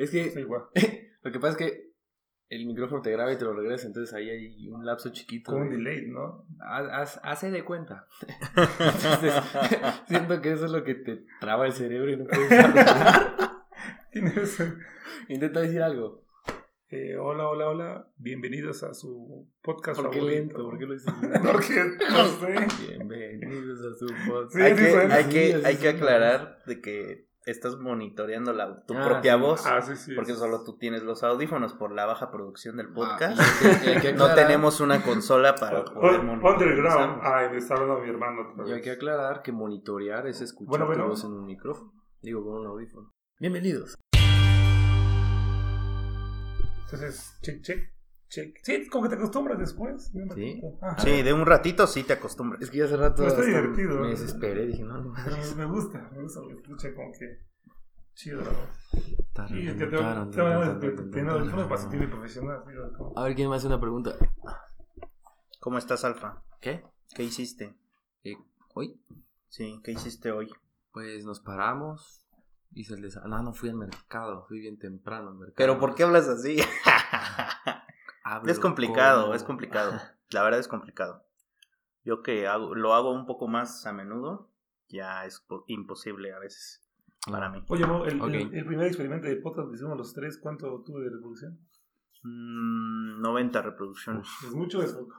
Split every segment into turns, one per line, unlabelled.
Es que
Sí, igual.
lo que pasa es que el micrófono te graba y te lo regresa, entonces ahí hay un lapso chiquito.
Con un
de-
delay, ¿no?
Haz- Hace de cuenta. Entonces, siento que eso es lo que te traba el cerebro y no puedes hablar. Intenta decir algo.
Eh, hola, hola, hola. Bienvenidos a su podcast
¿Por qué
favorito.
lento? ¿Por qué lo dices?
Porque, no sé.
Bienvenidos a su podcast.
Sí,
hay, que, hay, que, hay que aclarar de que estás monitoreando la, tu
Ah,
propia
sí.
voz.
Ah, sí, sí.
Porque solo tú tienes los audífonos por la baja producción del podcast.
Ah, que- que
no tenemos una consola para poder monitorear.
Underground. Ay, me está hablando mi hermano
Y hay que aclarar que monitorear es escuchar
Bueno, bueno.
tu voz en un micrófono. Digo, con un audífono. Bienvenidos.
Entonces, check, check, check. Sí, como que te acostumbras después. de un
Sí.
Sí, de un ratito sí te acostumbras.
Es que ya hace rato
Pero está divertido.
me desesperé. Dije, no, no.
Pero me gusta, me gusta, me escucha como que chido. Y es que profesional.
A ver, ¿quién me hace una pregunta?
¿Cómo estás, Alfa?
¿Qué?
¿Qué hiciste?
Eh, ¿Hoy?
Sí, ¿qué hiciste hoy?
Pues nos paramos. Hice el desayuno. No, no fui al mercado. Fui bien temprano al mercado.
Pero ¿por qué hablas así?
Hablo
es complicado, es complicado. La verdad es complicado. Yo que hago, lo hago un poco más a menudo, ya es po- imposible a veces para mí.
Oye, Mo, el,
Ok.
el, el primer experimento de podcast que hicimos los tres, ¿cuánto tuve de reproducción?
Mm, 90 reproducciones.
¿Es mucho o es poco?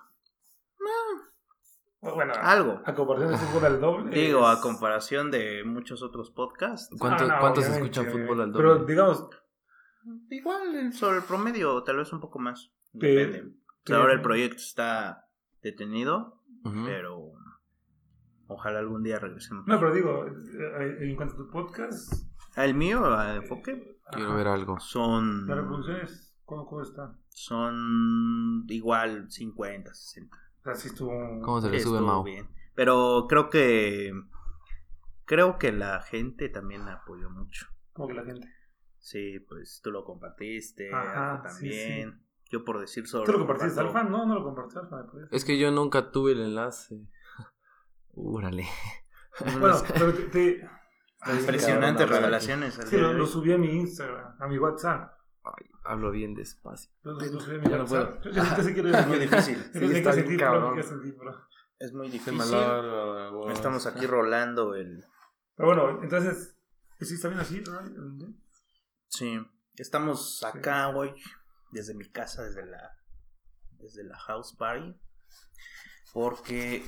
No. Bueno,
Algo.
a comparación de fútbol al doble.
Digo, a comparación de muchos otros podcasts.
¿Cuánto-
Ah, no,
¿Cuántos escuchan fútbol al
Pero
doble?
digamos,
Igual sobre el promedio, tal vez un poco más. Depende.
Pero-
ahora el proyecto está detenido, pero ojalá algún día regresemos.
no, pero digo, eh, en cuanto a tu podcast,
El mío, a enfoque,
Quiero
ajá,
ver algo.
son...
las reproducciones, ¿cómo, cómo está?
Son igual 50, 60.
O sea, sí estuvo...
¿Cómo se le sube Mau?
bien. Pero creo que creo que la gente también apoyó mucho.
Como que la gente.
Sí, pues tú lo compartiste,
Ajá,
Alfa
sí,
también. Yo por decir solo.
¿Tú lo compartiste,
comparto-
Alfa? No, no lo compartí, Alfa, me parece.
Es que yo nunca tuve el enlace. Úrale.
Bueno, pero te... te-
Ay,
Impresionantes
cabrón,
revelaciones. al
sí, lo, lo subí a mi Instagram, a mi WhatsApp.
Ay, hablo bien despacio.
Lo, lo subí a mi
no
WhatsApp.
puedo.
Yo, yo, sí quiero
Es muy difícil.
Sí,
sé
está bien cabrón.
Es muy difícil. Estamos aquí rolando el.
Pero bueno, entonces, ¿sí está bien así? ¿no?
Sí. Estamos acá hoy, desde mi casa, desde la. Desde la house party. Porque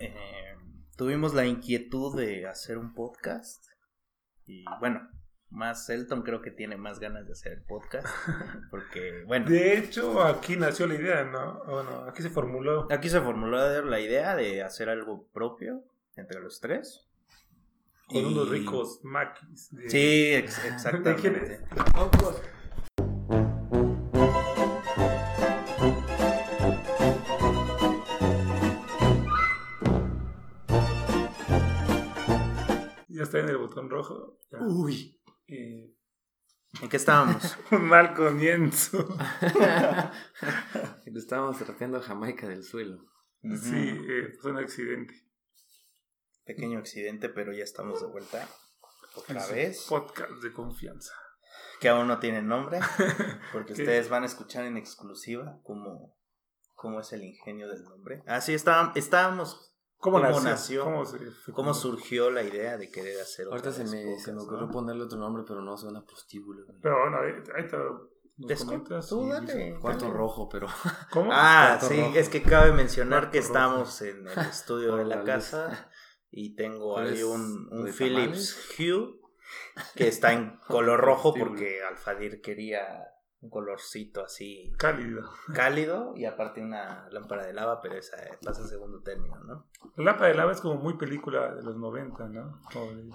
eh, tuvimos la inquietud de hacer un podcast. Y bueno, más Elton creo que tiene más ganas de hacer el podcast. Porque, bueno.
De hecho, aquí nació la idea, ¿no? Bueno, aquí se formuló.
Aquí se formuló la idea de hacer algo propio entre los tres.
Con
Y-
unos ricos maquis. de-
Sí, ex-
¿De quién es? Ya está en el botón rojo. Ya.
Uy.
Eh,
¿En qué estábamos?
un mal comienzo.
Estábamos trapeando a Jamaica del suelo.
Sí, eh, fue un accidente.
Pequeño accidente, pero ya estamos de vuelta. Otra vez.
Podcast de confianza.
Que aún no tiene nombre. Porque ustedes van a escuchar en exclusiva cómo, cómo es el ingenio del nombre. Ah, sí, estábamos. estábamos
¿Cómo,
¿Cómo
nació?
nació?
¿Cómo, se
¿Cómo surgió la idea de querer hacer otra
Ahorita se
vez
me,
podcast,
se me
no?
ocurrió ponerle otro nombre, pero no suena prostíbulo. güey.
Pero bueno, ahí, ahí te lo nos
Descu-
comentas.
tú dale.
Cuarto
Dale.
rojo, pero.
¿Cómo?
Ah,
Cuarto
sí,
rojo.
es que cabe mencionar que
rojo.
estamos en el estudio de la casa y tengo
¿Cuál
ahí un, un
¿De
Philips Hue que está en color rojo porque Alfadir quería un colorcito así
Cálido.
cálido y aparte una lámpara de lava, pero esa pasa a segundo término, ¿no?
La lámpara de lava es como muy película de los 90, ¿no?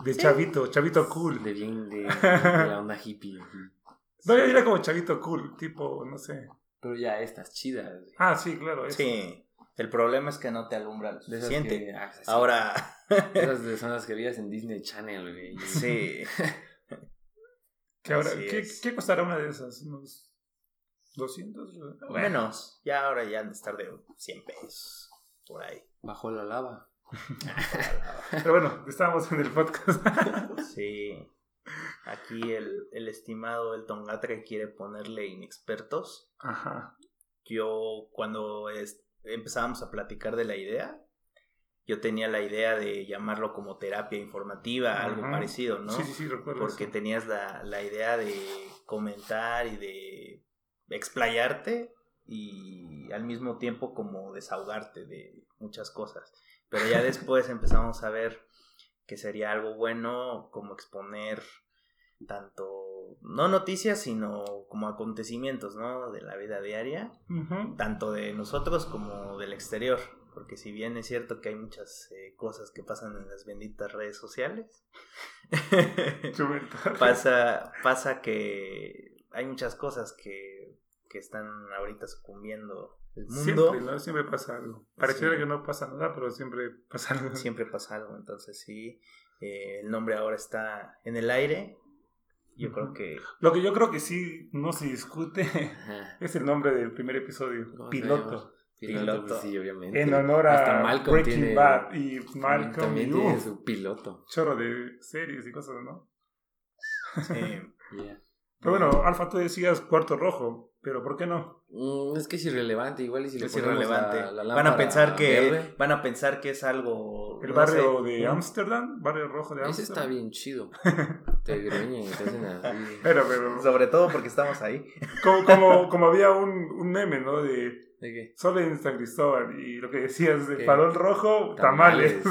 De, chavito, chavito cool.
De bien, de, de la onda hippie.
No, yo diría como chavito cool, tipo, no sé.
Pero ya estas chidas. güey.
Ah, sí, claro. eso.
Sí, el problema es que no te alumbra lo suficiente.
que- ah, sí.
Ahora,
Esas son las que veías en Disney Channel, güey.
sí,
¿qué,
es.
¿Qué costará una de esas? ¿Unos 200?
menos, ya ahora ya han de estar de 100 pesos, por ahí.
Bajo la lava.
Pero bueno, estábamos en el podcast.
Sí. aquí el, el estimado El Tongatra quiere ponerle inexpertos. Ajá. Yo cuando empezábamos a platicar de la idea, yo tenía la idea de llamarlo como terapia informativa, algo parecido, ¿no?
Sí, sí, sí, recuerdo.
Porque tenías la, la, idea de comentar y de explayarte y al mismo tiempo como desahogarte de muchas cosas. Pero ya después empezamos a ver que sería algo bueno como exponer tanto, no noticias, sino como acontecimientos, ¿no? De la vida diaria, tanto de nosotros como del exterior. Porque si bien es cierto que hay muchas eh, cosas que pasan en las benditas redes sociales, pasa, pasa que hay muchas cosas que, que están ahorita sucumbiendo el mundo.
Siempre, ¿no? Siempre pasa algo. Pareciera que no pasa nada, pero siempre pasa algo.
Siempre pasa algo, entonces sí, eh, el nombre ahora está en el aire yo creo que...
Lo que yo creo que sí no se discute es el nombre del primer episodio, Piloto.
Piloto, pues sí, obviamente.
En honor a Breaking Bad y Malcolm.
También tiene su piloto.
Chorro de series y cosas, ¿no? Sí. Pero bueno, Alfa, tú decías cuarto rojo. Pero ¿por qué no?
Mm, es que es irrelevante, igual y si es irrelevante.
van a pensar que van a pensar que es algo
el barrio de Ámsterdam, barrio rojo de Ámsterdam.
Ese está bien chido. te greñen y te hacen así.
Pero, pero sobre todo porque estamos ahí.
Como como, como había un, un meme, ¿no? De ¿De qué? Solo en San Cristóbal. Y lo que decías de farol rojo, tamales.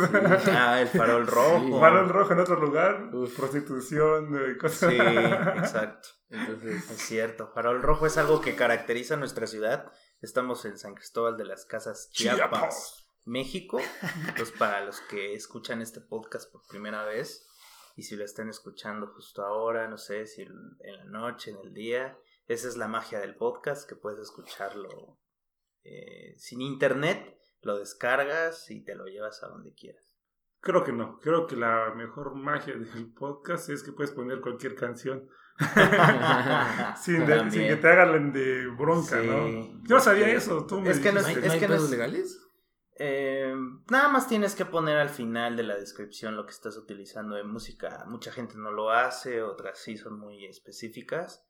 ah, el farol rojo.
Farol rojo en otro lugar, prostitución, cosas.
Sí, exacto. Entonces, es cierto. Farol rojo es algo que caracteriza nuestra ciudad. Estamos en San Cristóbal de las Casas Chiapas, México. Entonces, para los que escuchan este podcast por primera vez y si lo están escuchando justo ahora, no sé, si en la noche, en el día, esa es la magia del podcast, que puedes escucharlo eh, sin internet, lo descargas y te lo llevas a donde quieras.
Creo que no. Creo que la mejor magia del podcast es que puedes poner cualquier canción. sin, que te hagan de bronca, ¿no? Yo sabía eso. Tú
es que no, es, que no legales? Eh, nada más tienes que poner al final de la descripción lo que estás utilizando de música. Mucha gente no lo hace, otras sí son muy específicas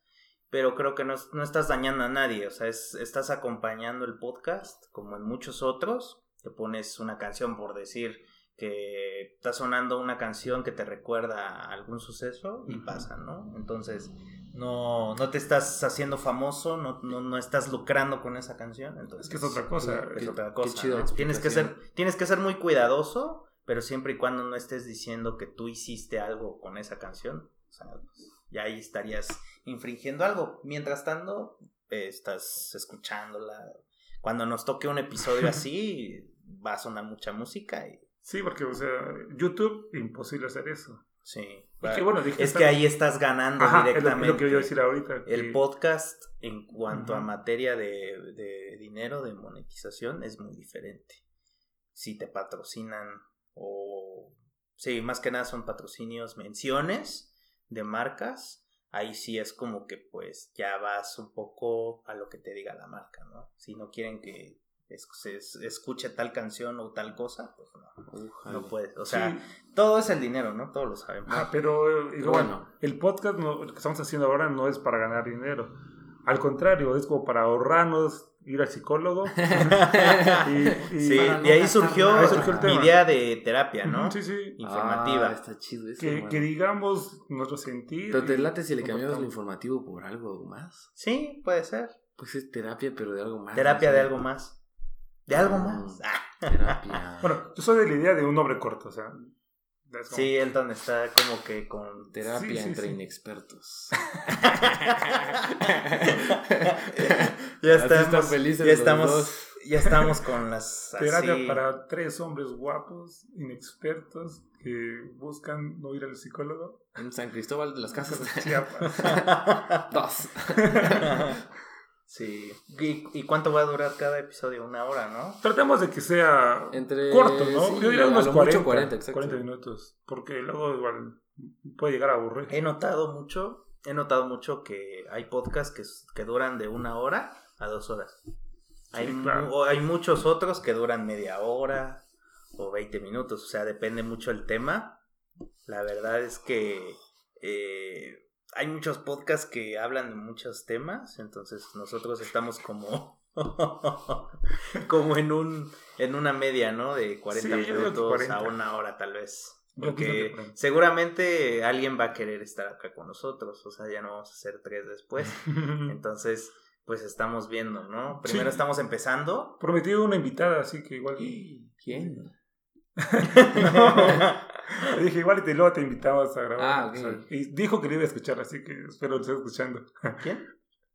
pero creo que no, no, estás dañando a nadie, o sea, es, estás acompañando el podcast, como en muchos otros, te pones una canción por decir que está sonando una canción que te recuerda a algún suceso y pasa, ¿no? Entonces, no, no te estás haciendo famoso, no, no, no estás lucrando con esa canción, entonces...
Es que es otra cosa.
Es otra cosa. tienes, que ser, tienes que ser muy cuidadoso, pero siempre y cuando no estés diciendo que tú hiciste algo con esa canción, o sea, pues, ya ahí estarías infringiendo algo. Mientras tanto, eh, estás escuchándola. Cuando nos toque un episodio así, va a sonar mucha música. Y...
Sí, porque, o sea, YouTube, imposible hacer eso.
Sí. bueno, es que ahí estás ganando directamente.
lo, que a decir ahorita.
El podcast, en cuanto a materia de, de dinero, de monetización, es muy diferente. Si te patrocinan o... Sí, más que nada son patrocinios, menciones de marcas ahí sí es como que pues ya vas un poco a lo que te diga la marca, ¿no? Si no quieren que se escuche tal canción o tal cosa, pues no, no puedes. O sea, todo es el dinero, ¿no? Todos lo sabemos.
Ah, pero bueno, el podcast que estamos haciendo ahora no es para ganar dinero. Al contrario, es como para ahorrarnos ir al psicólogo.
y, sí, de ahí surgió, mi idea de terapia, ¿no?
Sí, sí.
Informativa.
Ah, está chido eso,
que, que, digamos nuestro sentir.
Pero te late si le cambiamos lo informativo por algo más.
Sí, puede ser.
Pues es terapia, pero de algo más.
Terapia de algo más. De algo más.
terapia. bueno, yo soy de la idea de un nombre corto, o sea,
Sí, Elton está como que con
terapia entre inexpertos.
ya estamos, felices ya estamos, ya estamos con las
terapia para tres hombres guapos, inexpertos que buscan no ir al psicólogo.
En San Cristóbal de las Casas.
Chiapas.
Dos.
Sí. ¿Y, cuánto va a durar cada episodio? Una hora, ¿no?
Tratemos de que sea Entre... corto, ¿no? Yo diría unos 40, 40, 40, minutos. Porque luego igual puede llegar a aburrir.
He notado mucho, he notado mucho que hay podcasts que, que duran de una hora a dos horas. hay, hay muchos otros que duran media hora o 20 minutos. O sea, depende mucho el tema. La verdad es que eh, hay muchos podcasts que hablan de muchos temas, entonces nosotros estamos como como en un en una media, ¿no? De 40 minutos a una hora tal vez. Porque seguramente alguien va a querer estar acá con nosotros, o sea, ya no vamos a hacer tres después. Entonces, pues estamos viendo, ¿no? Primero estamos empezando.
Prometí una invitada, así que igual.
¿Quién?
no. dije, igual y luego te invitamos a grabar.
Ah, ok.
y dijo que le iba a escuchar, así que espero que esté escuchando.
¿Quién?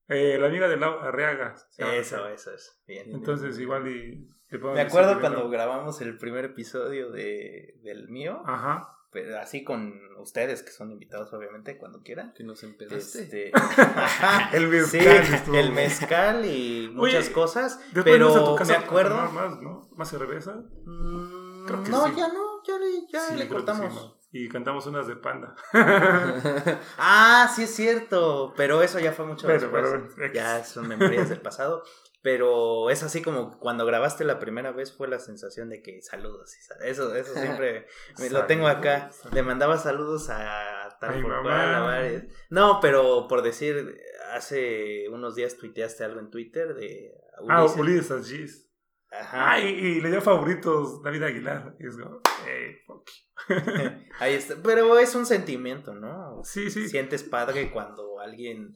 Eh, la amiga de Lau Arriaga.
Eso, eso es. Bien.
Entonces, igual y.
Me acuerdo cuando grabamos el primer episodio de, del mío.
Ajá.
Pero así con ustedes, que son invitados, obviamente, cuando quieran.
Que nos empezaste.
Este...
el mezcal.
Sí, el mezcal y muchas cosas. Pero me acuerdo.
Más, ¿no? ¿Más cerveza?
Mm, Creo que no, ya no, ya, ya le cortamos
y cantamos unas de panda.
ah, sí es cierto, pero eso ya fue mucho después. ya son memorias del pasado. Pero es así como cuando grabaste la primera vez fue la sensación de que saludos. Eso, eso siempre me lo tengo acá. Le mandaba saludos a tal por No, pero por decir, hace unos días tuiteaste algo en Twitter de
Ah, Ulises Ajá. Ah, y, le dio favoritos David Aguilar. Y es como, hey, fuck.
Ahí está. Pero es un sentimiento, ¿no?
Sí, sí.
Sientes padre cuando alguien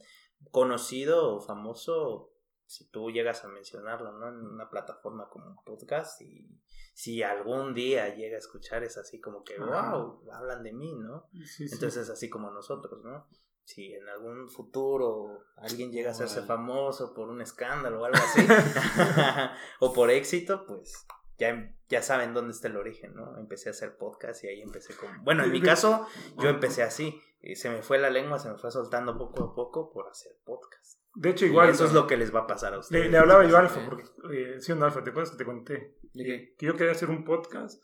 conocido o famoso, si tú llegas a mencionarlo, ¿no? En una plataforma como un podcast y si algún día llega a escuchar es así como que, wow, hablan de mí, ¿no? Entonces es así como nosotros, ¿no? Si en algún futuro alguien llega a hacerse famoso por un escándalo o algo así, o por éxito, pues ya, ya saben dónde está el origen, ¿no? Empecé a hacer podcast y ahí empecé como... Bueno, en mi caso, yo empecé así. Y se me fue la lengua, se me fue soltando poco a poco por hacer podcast.
De hecho, igual...
eso es lo que les va a pasar a ustedes.
Le, hablaba yo a Alfa, porque eh, siendo Alfa, ¿te acuerdas que te conté? Que yo quería hacer un podcast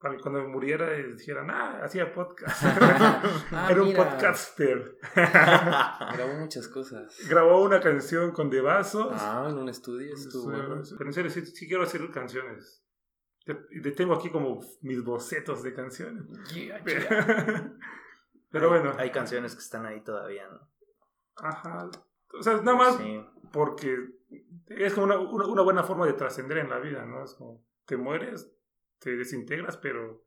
para que cuando me muriera dijeran, ah, hacía podcast. Ah, Era un podcaster.
Grabó muchas cosas.
Grabó una canción con De Vasos.
Ah, en un estudio estuvo.
Pero en serio, sí quiero hacer canciones. Y tengo aquí como mis bocetos de canciones. Pero, bueno.
Hay canciones que están ahí todavía, ¿no?
Ajá. O sea, nada más porque es como una, una, buena forma de trascender en la vida, ¿no? Es como, te mueres, te desintegras, pero...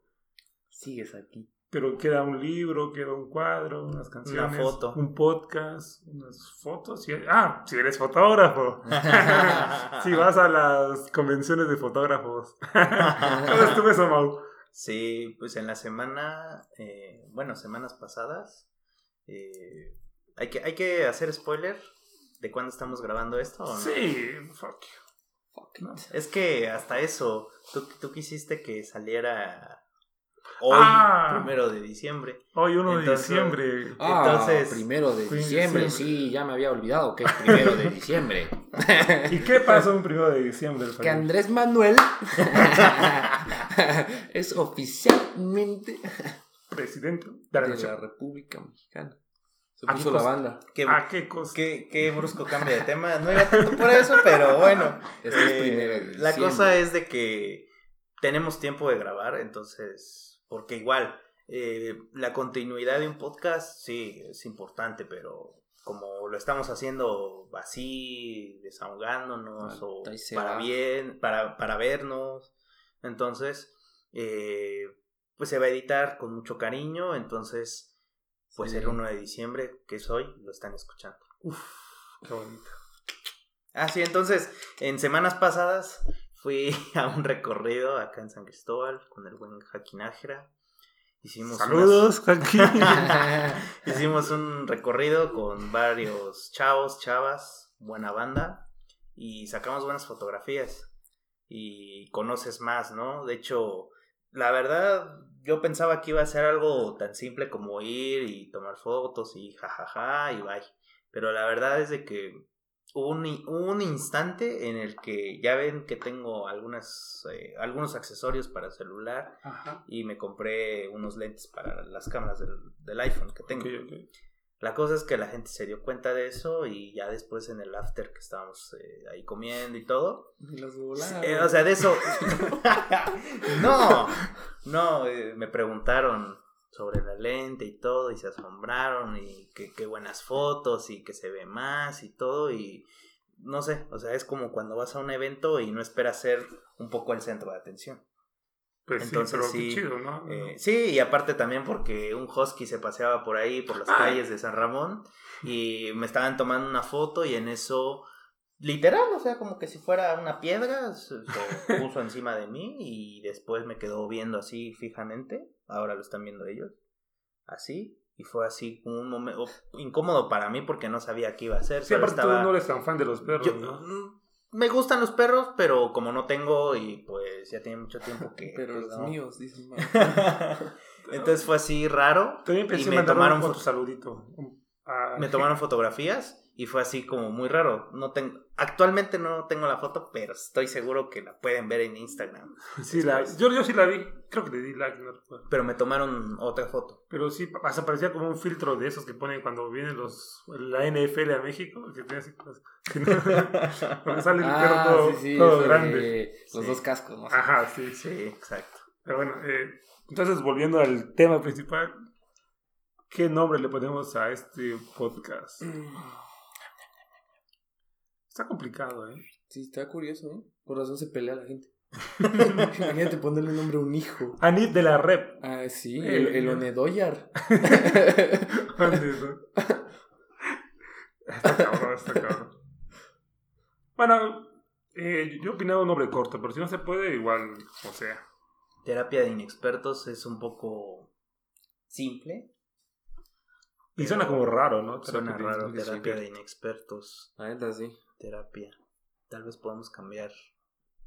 Sigues aquí
pero queda un libro, queda un cuadro, unas canciones,
Una foto.
un podcast, unas fotos. ah, si eres fotógrafo. si vas a las convenciones de fotógrafos. ¿Cómo estuvo eso, Mau?
Sí, pues en la semana, eh, bueno, semanas pasadas, eh, ¿hay, que, ¿hay que hacer spoiler de cuándo estamos grabando esto? ¿o no?
Sí, fuck
you. Es que hasta eso, tú, tú quisiste que saliera hoy,
ah.
primero de diciembre.
Hoy, uno de diciembre.
Ah, entonces, primero de diciembre, sí, ya me había olvidado que es primero de diciembre.
¿Y qué pasó en primero de diciembre?
Que Andrés Manuel es oficialmente
presidente
de la República Mexicana. Se puso la banda.
¿Qué,
¿A qué cosa?
Qué, brusco cambio de tema. No iba tanto por eso, pero bueno.
Eh,
la cosa es de que tenemos tiempo de grabar, entonces porque igual, eh, la continuidad de un podcast sí es importante, pero como lo estamos haciendo así, desahogándonos o para bien, para, para vernos, entonces, eh, pues se va a editar con mucho cariño, entonces, pues el 1 de diciembre, que es hoy, lo están escuchando.
Uf, qué bonito.
Ah, sí, entonces, en semanas pasadas Fui a un recorrido acá en San Cristóbal con el buen Jaquinájera.
Hicimos Saludos,
Hicimos un recorrido con varios chavos, chavas, buena banda. Y sacamos buenas fotografías. Y conoces más, ¿no? De hecho, la verdad, yo pensaba que iba a ser algo tan simple como ir y tomar fotos y jajaja y bye. Pero la verdad es de que un, un instante en el que ya ven que tengo algunas, eh, algunos accesorios para celular y me compré unos lentes para las cámaras del, iPhone que tengo. La cosa es que la gente se dio cuenta de eso y ya después en el after que estábamos eh, ahí comiendo y todo. Eh, o sea, de eso... no, no, me preguntaron sobre la lente y todo y se asombraron y qué buenas fotos y que se ve más y todo y no sé, o sea, es como cuando vas a un evento y no esperas ser un poco el centro de atención.
Pues Entonces, sí, sí, chido, ¿no?
Eh, sí, y aparte también porque un husky se paseaba por ahí, por las calles de San Ramón, y me estaban tomando una foto y en eso, literal, o sea, como que si fuera una piedra, se, puso encima de mí y después me quedó viendo así fijamente, ahora lo están viendo ellos, así, y fue así un momento incómodo para mí porque no sabía qué iba a hacer.
Sí, aparte tú no eres tan fan de los perros, ¿no?
Me gustan los perros, pero como no tengo y pues ya tiene mucho tiempo que...
Pero
pues,
los míos, dicen.
Entonces fue así raro.
También pensé y me tomaron un saludito.
me tomaron fotografías y fue así como muy raro. No tengo, actualmente no tengo la foto, pero estoy seguro que la pueden ver en Instagram.
Sí, la, yo, yo sí la vi, creo que le di like.
pero me tomaron otra foto.
Pero sí, hasta parecía como un filtro de esos que ponen cuando vienen los la NFL a México, que tiene así cuando sale el ah, perro todo, sí, sí, todo grande.
Los dos cascos, ¿no?
Ajá, sí,
sí, exacto.
Pero bueno, eh, entonces volviendo al tema principal, ¿qué nombre le ponemos a este podcast? Mm. Está complicado, ¿eh?
Sí, está curioso, ¿eh? Por razón se pelea la gente. Imagínate ponerle nombre a un hijo.
Anit de la Rep.
Ah, sí, el, el, Onedoyar.
está cabrón, está cabrón. Bueno, eh, yo opinaba un nombre corto, pero si no se puede, igual, o sea.
Terapia de inexpertos es un poco simple.
Y suena como raro, ¿no?
Suena raro, terapia de inexpertos.
Ah, está sí
terapia. Tal vez podamos cambiar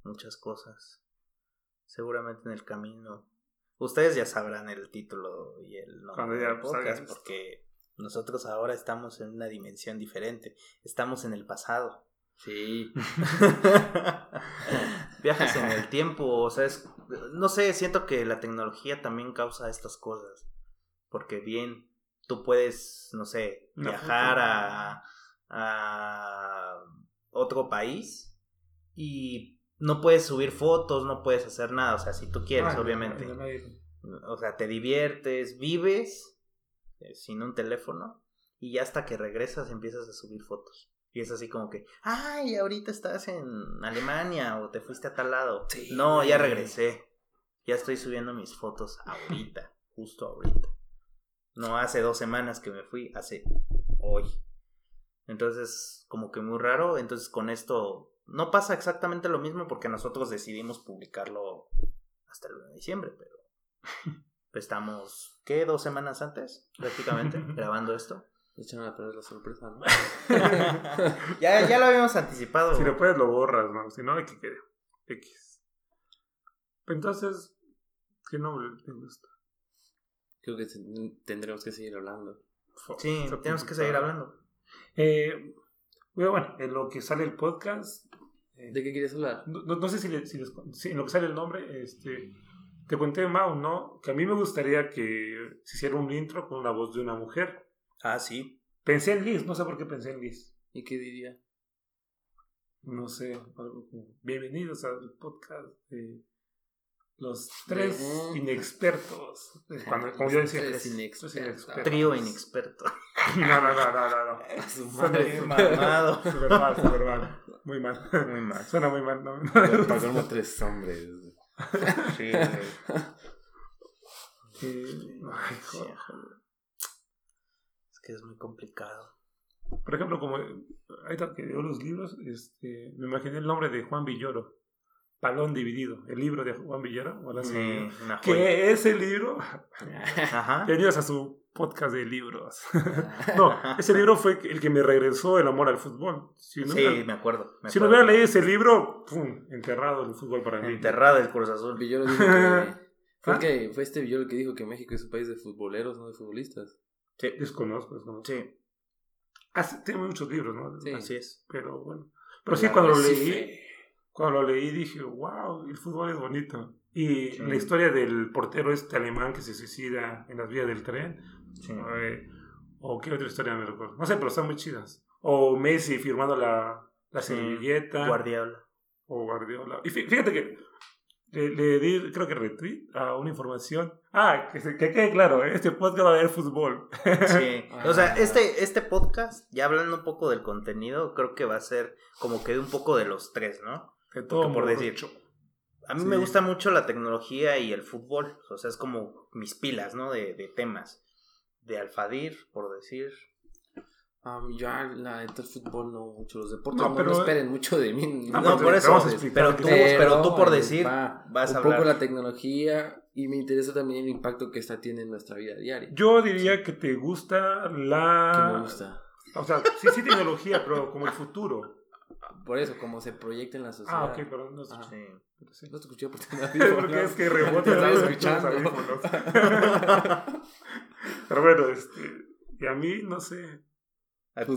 muchas cosas. Seguramente en el camino. Ustedes ya sabrán el título y el nombre del podcast porque nosotros ahora estamos en una dimensión diferente. Estamos en el pasado.
Sí.
Viajes en el tiempo, o sea, no sé, siento que la tecnología también causa estas cosas. Porque bien, tú puedes, no sé, viajar a, a otro país y no puedes subir fotos, no puedes hacer nada, o sea, si tú quieres, obviamente. o sea, te diviertes, vives eh, sin un teléfono y ya hasta que regresas empiezas a subir fotos. Y es así como que, ay, ahorita estás en Alemania o te fuiste a tal lado. no, ya regresé. Ya estoy subiendo mis fotos ahorita, justo ahorita. No hace dos semanas que me fui, hace hoy. Entonces, como que muy raro. Entonces, con esto no pasa exactamente lo mismo porque nosotros decidimos publicarlo hasta el 1 de diciembre, pero estamos, ¿qué? Dos semanas antes, prácticamente, grabando esto.
Echan a perder la sorpresa, ¿no?
ya, ya lo habíamos anticipado.
Si lo puedes, lo borras, ¿no? Si no, hay que quede X. Entonces, ¿qué nombre te gusta?
Creo que tendremos que seguir hablando.
Sí, tenemos que seguir hablando.
Eh, bueno, en lo que sale el podcast.
Eh, ¿De qué quieres hablar?
No, sé si, si, en lo que sale el nombre, este, te conté, Mau, ¿no? Que a mí me gustaría que se hiciera un intro con la voz de una mujer.
Ah, sí.
Pensé en Liz, no sé por qué pensé en Liz.
¿Y qué diría?
No sé, algo como, bienvenidos al podcast de los tres inexpertos. Cuando, como yo decía,
tres inexpertos. Trío inexperto.
No, no, no, no, no. no.
Su madre mamado.
Súper mal, súper mal. Muy mal.
Muy mal.
Suena muy mal. No,
como tres hombres.
Sí.
sí. Ay, joder.
Es que es muy complicado.
Por ejemplo, como ahorita que leo los libros, este, me imaginé el nombre de Juan Villoro. Palón Dividido, el libro de Juan Villoro. Sí, que ese libro, Ajá. a su podcast de libros. no, ese libro fue el que me regresó el amor al fútbol.
sí, me, acuerdo,
Si no hubiera leído ese libro, ¡pum! enterrado el fútbol para mí.
Enterrado el Cruz Azul.
Villoro dijo que, fue, ¿Ah? que, fue este Villoro que dijo que México es un país de futboleros, no de futbolistas.
Sí. Desconozco, desconozco.
Sí.
Ah, tiene muchos libros, ¿no?
Sí, así es.
Pero bueno. Pero sí, cuando lo leí, cuando lo leí dije, wow, el fútbol es bonito. Y la historia del portero este alemán que se suicida en las vías del tren. Eh, o qué otra historia me recuerdo. No sé, pero están muy chidas. O Messi firmando la, la servilleta.
Guardiola.
O Guardiola. Y fíjate que le, di, creo que retweet a una información. Ah, que, que quede claro, ¿eh? este podcast va a haber fútbol.
Sí, o sea, ah. este, este podcast, ya hablando un poco del contenido, creo que va a ser como que un poco de los tres, ¿no?
De todo por decir.
A mí me gusta mucho la tecnología y el fútbol, o sea, es como mis pilas, ¿no? De, de temas. De Alfadir, por decir,
Um, yo, la neta, el fútbol no mucho. Los deportes no, pero, no esperen mucho de mí.
No, no por eso. Pero tú, pero, tú por decir,
vas a un poco la tecnología y me interesa también el impacto que esta tiene en nuestra vida diaria.
Yo diría que te gusta la.
Que me gusta.
O sea, sí, sí, tecnología, pero como el futuro.
Por eso, como se proyecta en la sociedad.
Ah, ok, pero no escuché.
Sí. No te escuché
porque Porque es que rebota.
estaba escuchando.
pero bueno, este. Y a mí, no sé.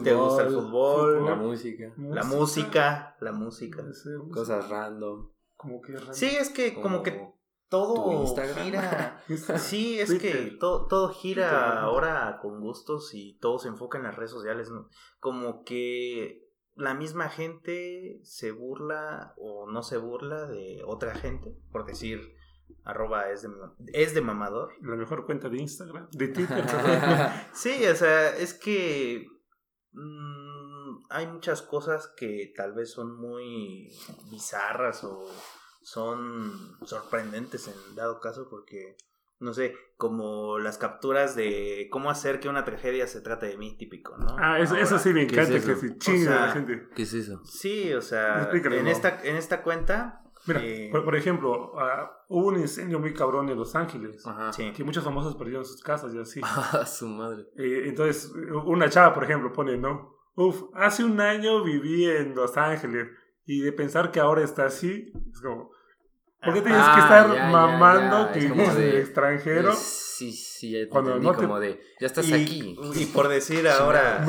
¿Te gusta el fútbol?
La música.
La música, la música.
Cosas random.
Como que
Sí, es que como, que todo gira. sí, es que todo, todo gira ahora con gustos y todo se enfoca en las redes sociales. Como que la misma gente se burla o no se burla de otra gente, por decir arroba es de, es de mamador.
La mejor cuenta de Instagram, de Twitter.
sí, o sea, es que Mm, hay muchas cosas que tal vez son muy bizarras o son sorprendentes en dado caso porque no sé, como las capturas de cómo hacer que una tragedia se trate de mí, típico, ¿no?
Ah, eso, eso sí me encanta, que se chingue la
gente. ¿Qué es eso?
Sí, o sea, en esta, en esta cuenta...
Mira, eh, por, ejemplo, uh, hubo un incendio muy cabrón en Los Ángeles, Ajá. que muchos famosos perdieron sus casas y así.
Ah, su madre.
Eh, entonces, una chava, por ejemplo, pone, ¿no? Uf, hace un año viví en Los Ángeles y de pensar que ahora está así, es como, ¿Por qué tienes que estar mamando que vives en el extranjero?
Sí, sí, ya cuando no como de, ya estás aquí.
Y por decir ahora,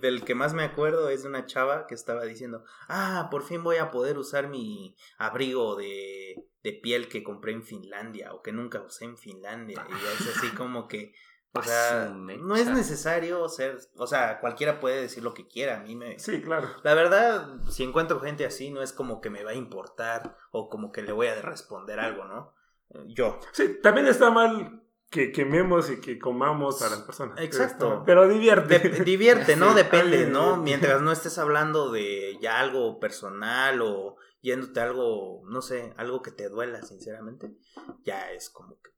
del que más me acuerdo es de una chava que estaba diciendo, ah, por fin voy a poder usar mi abrigo de, de piel que compré en Finlandia o que nunca usé en Finlandia. Y es así como que o sea, no es necesario ser, o sea, cualquiera puede decir lo que quiera, a mí me...
Sí, claro.
La verdad, si encuentro gente así, no es como que me va a importar o como que le voy a responder algo, ¿no? Yo.
Sí, también está mal que quememos y que comamos a las personas.
Exacto.
Pero divierte.
divierte, ¿no? Depende, ¿no? Mientras no estés hablando de ya algo personal o yéndote algo, no sé, algo que te duela, sinceramente, ya es como que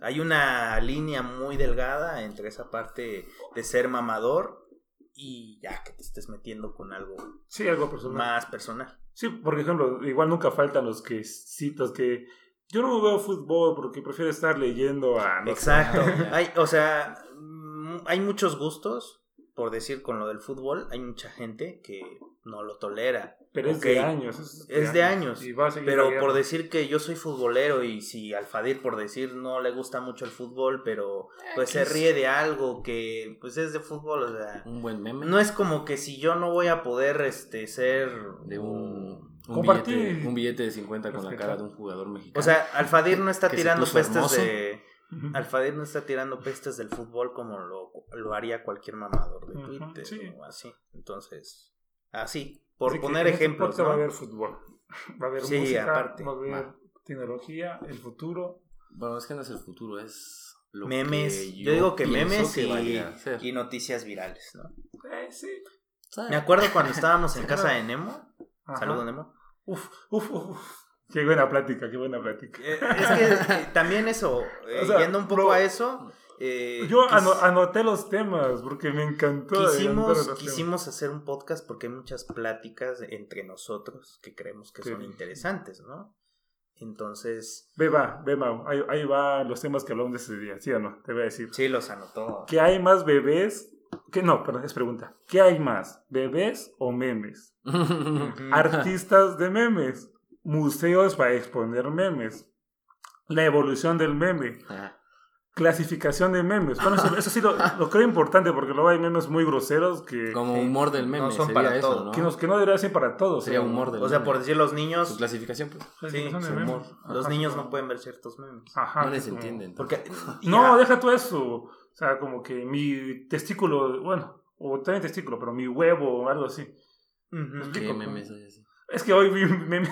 hay una línea muy delgada entre esa parte de ser mamador y ya que te estés metiendo con algo,
sí, algo personal.
más personal.
Sí, por ejemplo, igual nunca faltan los que citos que yo no veo fútbol porque prefiero estar leyendo a...
Exacto. hay, o sea, mm, hay muchos gustos, por decir con lo del fútbol, hay mucha gente que no lo tolera.
Pero es de años.
Es de, años. pero por decir que yo soy futbolero y si Alfadir por decir no le gusta mucho el fútbol, pero pues se ríe de algo que pues es de fútbol, o sea,
un buen meme.
No es como que si yo no voy a poder este ser
de un un billete, un billete, de 50 con la cara de un jugador mexicano.
O sea, Alfadir no está tirando pestes de Alfadir no está tirando pestes del fútbol como lo, lo haría cualquier mamador de Twitter o así. Entonces, así. Por poner ejemplos.
¿no? Va a haber fútbol. Va a haber música, aparte. va a haber tecnología, el futuro.
Bueno, es que no es el futuro, es
lo memes. yo, digo que memes y, y, noticias virales, ¿no?
Eh, sí.
Me acuerdo cuando estábamos en casa de Nemo. Saludos, Nemo.
Uf, uf, uf. Qué buena plática, qué buena plática.
Eh, es que eh, también eso, yendo un poco a eso,
eh, Yo anoté los temas porque me encantó.
Quisimos, quisimos hacer un podcast porque hay muchas pláticas entre nosotros que creemos que son interesantes, ¿no? Entonces.
Ve, va, ve. Ahí, ahí va los temas que hablamos de ese día, ¿sí o no? Te voy a decir.
Sí, los anotó.
¿Qué hay más bebés? ¿Qué? No, perdón, es pregunta. ¿Qué hay más? ¿Bebés o memes? Artistas de memes. Museos para exponer memes. La evolución del meme clasificación de memes. Bueno, eso, sí lo, creo importante porque luego hay memes muy groseros que...
Como humor del meme. No son para eso, ¿no?
Que, no, que no debería ser para todos.
Sería humor del
O sea, por decir los niños...
Su clasificación, pues.
Sí, humor. Los niños no pueden ver ciertos memes.
Ajá. No les entienden.
Porque...
No, deja tú eso. O sea, como que mi testículo, bueno, o también testículo, pero mi huevo o algo así.
¿Qué memes hay así?
Es que hoy vi un meme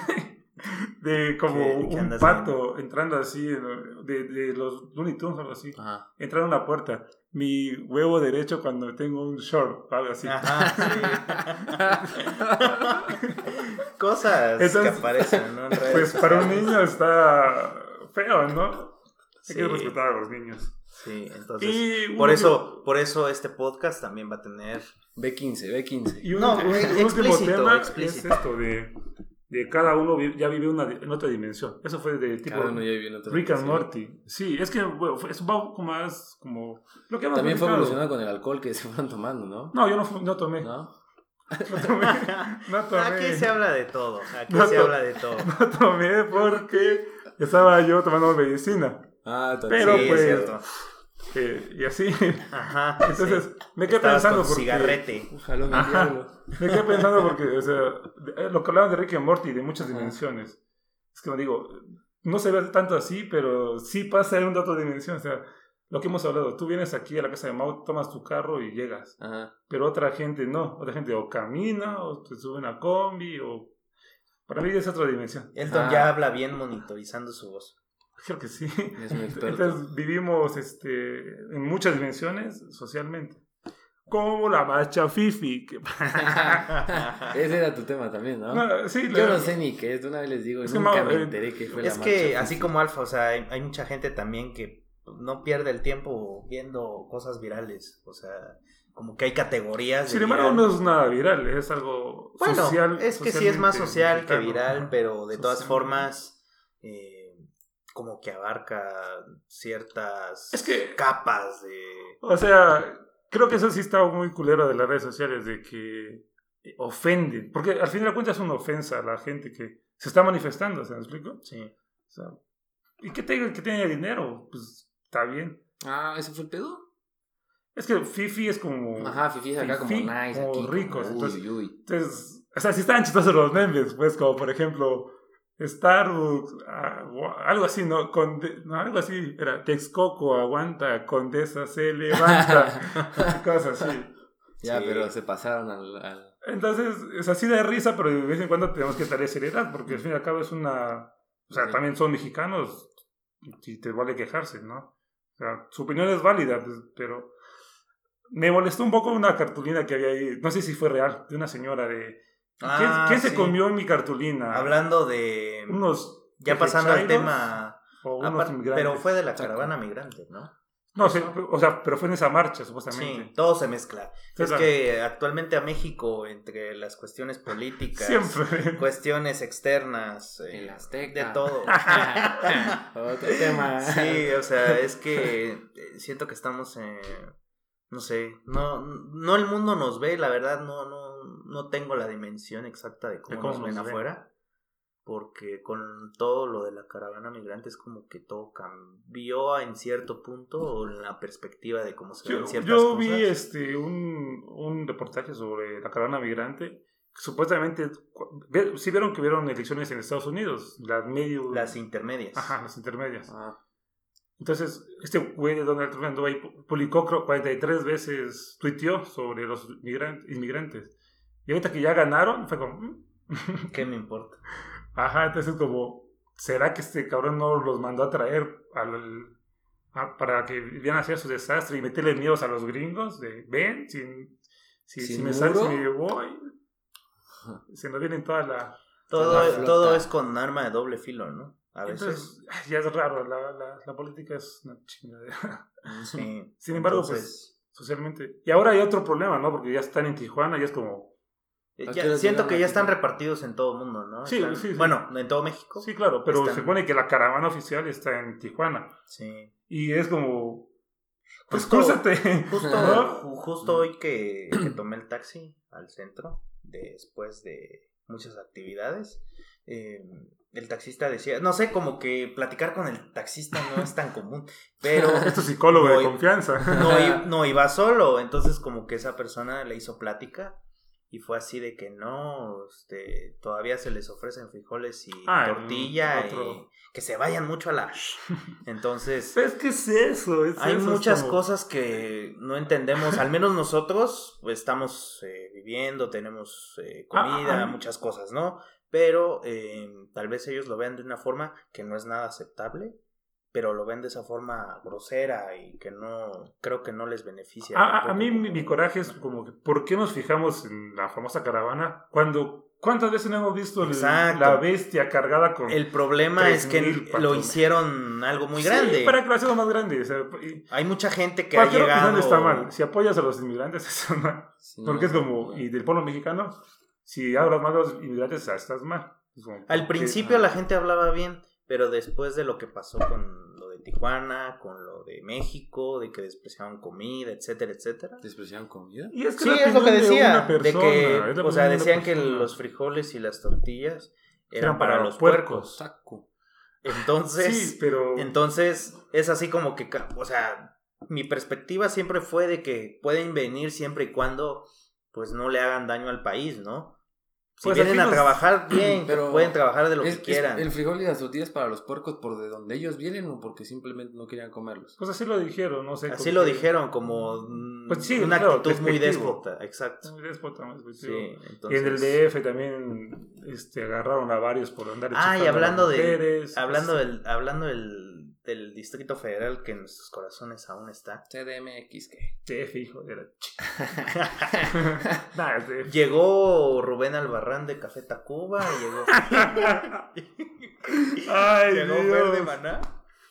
de como un pato entrando así, de, de los Looney Tunes o algo así. Entrar a una puerta. Mi huevo derecho cuando tengo un short, algo así.
Cosas que aparecen, ¿no?
pues para un niño está feo, ¿no? Hay que respetar a los niños.
Sí, entonces. por eso, por eso este podcast también va a tener.
B15, B15.
Y un, no, un, último tema es esto de de cada uno ya vive una, en otra dimensión. Eso fue de tipo Rick and Morty. Sí, es que bueno, es un poco más como...
Lo que También fue evolucionado con el alcohol que se fueron tomando, ¿no?
No, yo no, no tomé. ¿No? No tomé,
no tomé. Aquí se habla de todo. Aquí se habla de todo.
No tomé porque estaba yo tomando medicina. Ah, Pero sí, pues, es cierto y así. Ajá. Entonces, me quedé pensando
porque. Cigarrete.
me quedé pensando porque, o sea, eh, lo que hablaban de Ricky y Morty, de muchas dimensiones. Es que me digo, no se ve tanto así, pero sí pasa en una otra dimensión. O sea, lo que hemos hablado, tú vienes aquí a la casa de Mau, tomas tu carro y llegas. Ajá. Pero otra gente no. Otra gente o camina, o te sube una combi, o. Para mí es otra dimensión.
Elton ya habla bien monitorizando su voz.
Creo que sí. Entonces vivimos este, en muchas dimensiones socialmente. Como la marcha Fifi.
Ese era tu tema también, ¿no? Yo no sé ni qué es, una vez les digo, nunca me enteré que fue
es la que, así como Alfa, o sea, hay, mucha gente también que no pierde el tiempo viendo cosas virales. O sea, como que hay categorías.
Sin embargo, no es nada viral, es algo bueno, social.
Es que sí es más social que viral, pero de todas formas. Eh, como que abarca ciertas capas de...
O sea, creo que eso sí está muy culero de las redes sociales, de que ofenden, porque al fin de cuentas es una ofensa a la gente que se está manifestando, ¿se me explico? Sí. O sea, y que tenga, que tenga dinero, pues está bien.
Ah, ¿ese fue el pedo?
Es que Fifi es como.
Ajá, Fifi es acá como nice.
Como ricos. entonces, entonces, o sea, si están chistosos los memes, pues, como por ejemplo, Starbucks, algo así, ¿no? no, algo así, era Texcoco, aguanta, Condesa se levanta, cosas así.
Ya, pero se pasaron al,
Entonces, es así de risa, pero de vez en cuando tenemos que darle seriedad, porque al fin y al cabo es una... O sea, también son mexicanos y te vale quejarse, ¿no? O sea, su opinión es válida, pues, pero... Me molestó un poco una cartulina que había ahí, no sé si fue real, de una señora de Ah, ¿Qué, se comió en mi cartulina?
Hablando de.
Unos.
Ya pasando al tema. pero fue de la caravana migrante, ¿no?
No, o sea, pero fue en esa marcha, supuestamente.
Sí, todo se mezcla. es que actualmente a México, entre las cuestiones políticas, cuestiones externas, eh, de todo. Otro tema. Sí, o sea, es que eh, siento que estamos, en no sé, no, no el mundo nos ve, la verdad, no, no, no tengo la dimensión exacta de cómo, nos ven afuera. Porque con todo lo de la caravana migrante es como que todo cambió en cierto punto en la perspectiva de cómo se ven ciertas
yo cosas. Yo vi este, un, un reportaje sobre la caravana migrante supuestamente, si vieron que hubieron elecciones en Estados Unidos, las medio...
Las intermedias.
Ajá, las intermedias. Ah. Entonces, este güey de Donald Trump ahí, publicó 43 veces, tuiteó sobre los inmigrantes. Y ahorita que ya ganaron, fue como... Mm".
¿Qué me importa?
Ajá, entonces como, ¿será que este cabrón no los mandó a traer al, para que vieran a hacer su desastre y meterle miedos a los gringos? De, ven, si, si, me sale, si me voy, se nos vienen toda la...
Todo, todo es con arma de doble filo, ¿no? A
veces. Entonces, ya es raro, la, la, la política es una chingadera. Sí. Sin embargo, pues, socialmente. Y ahora hay otro problema, ¿no? Porque ya están en Tijuana y es como
eh, siento que ya están repartidos en todo el mundo, ¿no? Sí, sí, Bueno, en todo México.
Sí, claro, pero se supone que la caravana oficial está en Tijuana. Sí. Y es como. Pues
justo, Justo, hoy que, tomé el taxi al centro, después de muchas actividades, eh, el taxista decía, no sé, como que platicar con el taxista no es tan común, pero...
es psicólogo de confianza.
no, no iba solo, entonces como que esa persona le hizo plática y fue así de que no, este, todavía se les ofrecen frijoles y ah, tortilla y que se vayan mucho a la... Entonces...
Es que es eso.
hay muchas cosas que no entendemos, al menos nosotros pues, estamos eh, viviendo, tenemos eh, ah, comida, ah, muchas cosas, ¿no? Pero eh, tal vez ellos lo vean de una forma que no es nada aceptable pero lo ven de esa forma grosera y que no, creo que no les beneficia.
A, a mí mi, coraje es como que, ¿por qué nos fijamos en la famosa caravana cuando, cuántas veces no hemos visto la bestia cargada con...
El problema es que lo hicieron algo muy grande.
Sí, para que lo hicieron más grande.
Hay mucha gente que ha llegado...
está mal. Si apoyas a los inmigrantes está mal. porque es como, y del pueblo mexicano, si hablas mal a los inmigrantes estás mal.
Al principio la gente hablaba bien, pero después de lo que pasó con Tijuana, con lo de México, de que despreciaban comida, etcétera, etcétera.
¿Despreciaban comida?
Y es que sí, es lo que decía. De, que, o sea, decían que los frijoles y las tortillas eran, para, los puercos. Saco. Entonces, sí, pero... entonces es así como que, o sea, mi perspectiva siempre fue de que pueden venir siempre y cuando pues no le hagan daño al país, ¿no? Si pues vienen a trabajar bien, pero pueden trabajar de lo que quieran.
¿El frijol y las tortillas para los puercos por de donde ellos vienen o porque simplemente no querían comerlos?
Pues así lo dijeron, no sé.
Así lo dijeron, como pues sí, una actitud muy déspota, exacto. Muy déspota,
sí, Y en el DF también este, agarraron a varios por andar
Ah, y hablando de. Hablando del, hablando del del Distrito Federal que en nuestros corazones aún está.
CDMX, que.
TF, hijo de la
Llegó Rubén Albarrán de Café Tacuba, llegó.
Ay,
llegó Verde Maná.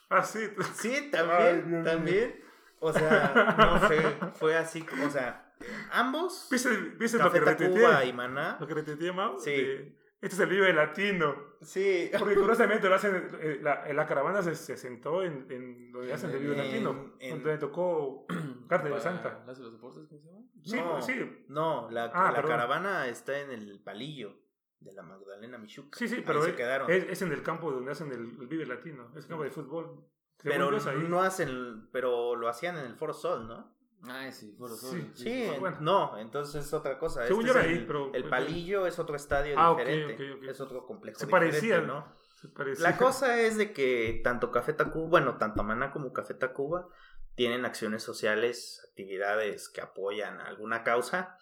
Ah, sí.
Sí, también, también. O sea, no sé, fue así, o sea, ambos.
¿Viste, viste Café lo que Tacuba y Maná? Lo que retuiteé, Mau. Sí. Este es el Vive Latino.
Sí.
Porque curiosamente lo hacen, eh, la, la, caravana se, se, sentó en, en donde hacen el Vive Latino. En, donde tocó Carta de Santa.
¿Las los deportes, cómo se llama?
Sí, no, sí. No, la, ah, la caravana está en el palillo de la Magdalena Michuca.
Sí, sí, pero se quedaron. Es, es, en el campo donde hacen el, Vive Latino. Es el campo de fútbol.
Pero no hacen, pero lo hacían en el Foro Sol, ¿no?
Ah, sí,
sí, sí, no, entonces es otra cosa. Este es el, pero, el, palillo es otro estadio ah, diferente, es otro complejo.
Se parecía, ¿no? Se
parecía. La cosa es de que tanto Café Tacuba, bueno, tanto Maná como Café Tacuba tienen acciones sociales, actividades que apoyan a alguna causa.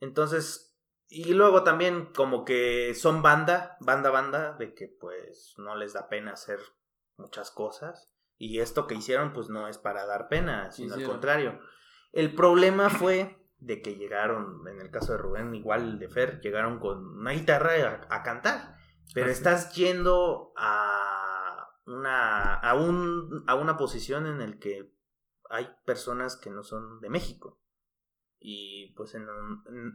Entonces, y luego también como que son banda, banda, banda, de que pues no les da pena hacer muchas cosas. Y esto que hicieron pues no es para dar pena, sino al contrario el problema fue de que llegaron, en el caso de Rubén, igual de Fer, llegaron con una guitarra a, cantar. Pero estás yendo a una, a, un, a una posición en el que hay personas que no son de México. Y pues en,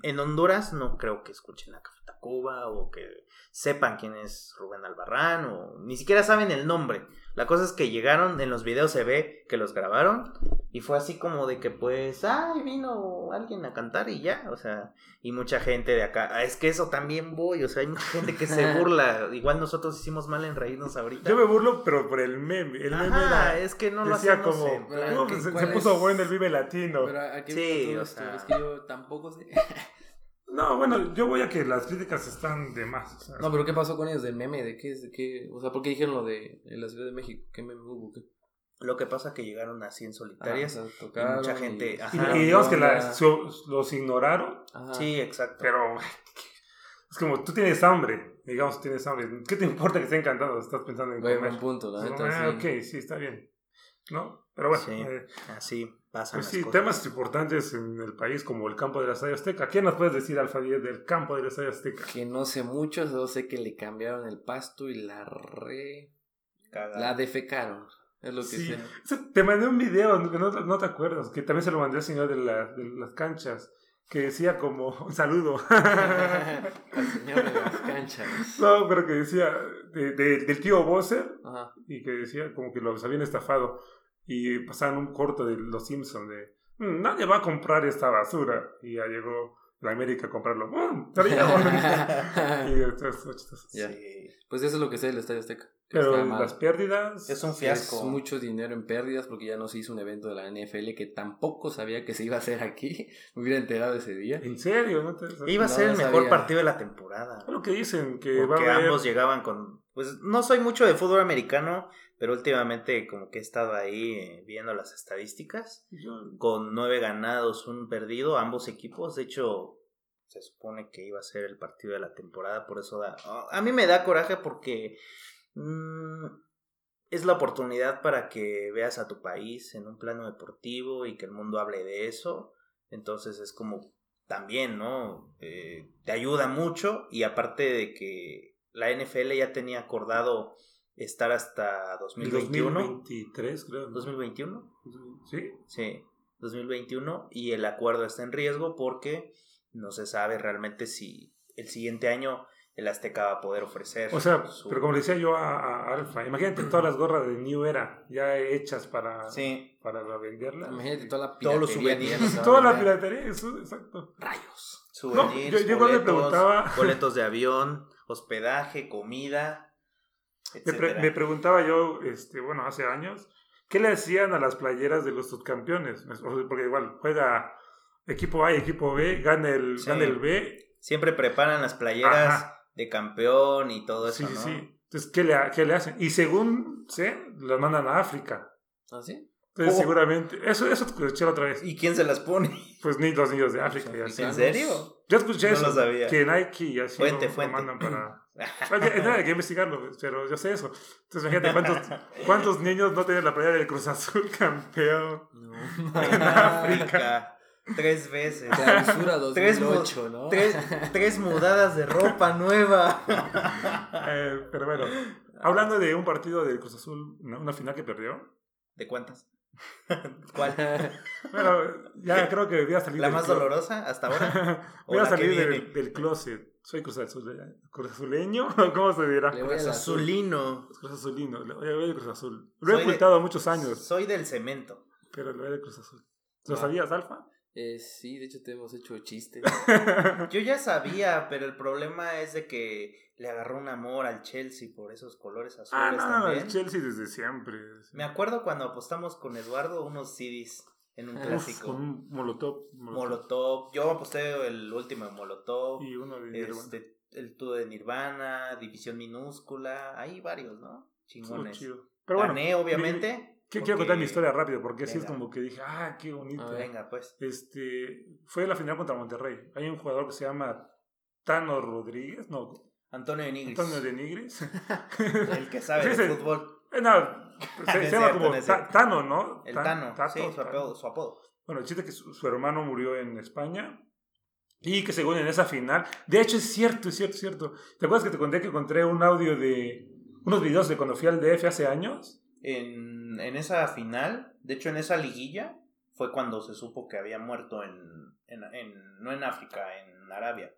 en, Honduras no creo que escuchen a Café Tacuba o que sepan quién es Rubén Albarrán o ni siquiera saben el nombre. La cosa es que llegaron, en los videos se ve que los grabaron y fue así como de que pues, ay, vino alguien a cantar y ya, o sea, y mucha gente de acá, ah, es que eso también voy, o sea, hay mucha gente que se burla, igual nosotros hicimos mal en reírnos ahorita.
Yo me burlo, pero por el meme, el meme era,
es que no lo decía como,
se, puso bueno el Vive Latino.
sí, o sea, es que yo tampoco sé.
No, bueno, yo voy a que las críticas están de más.
no, pero ¿qué pasó con ellos del meme? ¿De qué? De qué? O sea, ¿por qué dijeron lo de la Ciudad de México? ¿Qué meme hubo? ¿Qué?
Lo que pasa es que llegaron así en solitarias. y mucha gente.
y, digamos que los ignoraron.
Sí, exacto.
Pero es como tú tienes hambre. Digamos, tienes hambre. ¿Qué te importa que estén cantando? Estás pensando en comer.
Buen punto, ¿no?
Ah, ok, sí, está bien. ¿No? Pero bueno.
Eh, así pasan
pues sí, temas importantes en el país como el campo de la Estadio Azteca. ¿Qué nos puedes decir, Alfadía, del campo de la Estadio Azteca?
Que no sé mucho, solo sé que le cambiaron el pasto y la re... La defecaron. Es lo que sí.
Te mandé un video, no, no, te acuerdas, que también se lo mandé al señor de, de las canchas, que decía como, un saludo.
al señor de las canchas.
No, pero que decía, de, del tío Bosser, y que decía como que los habían estafado, y pasaban un corto de Los Simpsons de, mm, nadie va a comprar esta basura, y ya llegó la América a comprarlo. ¡Bum!
y Pues eso es lo que sé del Estadio Azteca.
Pero las pérdidas.
Es un fiasco. Es
mucho dinero en pérdidas porque ya no se hizo un evento de la NFL que tampoco sabía que se iba a hacer aquí. Me hubiera enterado ese día.
¿En serio?
Iba a ser el mejor partido de la temporada.
Lo que dicen, que
porque ambos llegaban con. Pues no soy mucho de fútbol americano, pero últimamente como que he estado ahí eh, viendo las estadísticas. Con nueve ganados, un perdido, ambos equipos. De hecho, se supone que iba a ser el partido de la temporada, por eso da... A mí me da coraje porque Mm, es la oportunidad para que veas a tu país en un plano deportivo y que el mundo hable de eso. Entonces es como también, ¿no? Eh, te ayuda mucho y aparte de que la NFL ya tenía acordado estar hasta 2021.
2023, creo.
2021.
Sí.
Sí, 2021 y el acuerdo está en riesgo porque no se sabe realmente si el siguiente año el Azteca va a poder ofrecer.
O sea, pero como le decía yo a, Alfa, imagínate todas las gorras de New Era ya hechas para, para venderlas.
Imagínate toda la piratería. Todos los
souvenirs. Toda la piratería, eso, exacto.
Rayos. Souvenirs, yo, boletos, preguntaba... boletos de avión, hospedaje, comida.
Me, me, preguntaba yo, este, bueno, hace años, ¿qué le hacían a las playeras de los subcampeones? Porque igual juega equipo A y equipo B, gana el, gana el B.
Siempre preparan las playeras de campeón y todo eso. Sí, sí, sí.
Entonces, ¿qué le, ¿qué le, hacen? Y según sé, las mandan a África.
¿Ah, sí?
Entonces, seguramente. Eso, eso escuché otra vez.
¿Y quién se las pone?
Pues ni los niños de África. Ya
¿En serio?
Yo escuché
no
eso.
Lo sabía.
Que Nike y así
fuente,
lo,
fuente.
mandan para. hay, que investigarlo, pero yo sé eso. Entonces, imagínate cuántos, cuántos niños no tienen la playa del Cruz Azul campeón no. en África.
Tres veces.
Clausura 2008, tres, ¿no?
Tres, tres, mudadas de ropa nueva.
Eh, pero bueno, hablando de un partido del Cruz Azul, una final que perdió.
¿De cuántas? ¿Cuál?
Bueno, ya creo que voy a salir.
¿La más dolorosa hasta ahora?
voy a salir del, del, closet. Soy Cruz, Azul, Cruz Azuleño, ¿cómo se dirá?
Cruz Azulino.
Cruz Azulino, le voy a Cruz Azul. Lo he ocultado muchos años.
Soy del cemento.
Pero le voy de Cruz Azul. ¿Lo sabías, Alfa?
Eh, sí, de hecho te hemos hecho chiste.
Yo ya sabía, pero el problema es de que le agarró un amor al Chelsea por esos colores azules ah, no, también.
el Chelsea desde siempre.
Me acuerdo cuando apostamos con Eduardo unos CDs en un clásico.
Con un Molotov,
Molotov. Yo aposté el último de Molotov.
Y uno de
este, El tubo de Nirvana, División Minúscula. Hay varios, ¿no? Chingones. Pero bueno, Gané, obviamente.
Quiero contar mi historia rápido, porque así es como que dije, ah, qué bonito.
venga, pues.
Este, fue la final contra Monterrey. Hay un jugador que se llama Tano Rodríguez, no.
Antonio de Nigris.
Antonio de Nigris.
el que sabe de fútbol.
Eh, no, se, llama como Tano, ¿no?
El Tano, sí, su apodo, su apodo.
Bueno, el chiste es que su, hermano murió en España. Y que según en esa final, de hecho es cierto, es cierto, es cierto. ¿Te acuerdas que te conté que encontré un audio de unos videos de cuando fui al DF hace años?
en, en esa final, de hecho en esa liguilla, fue cuando se supo que había muerto en, en, no en África, en Arabia.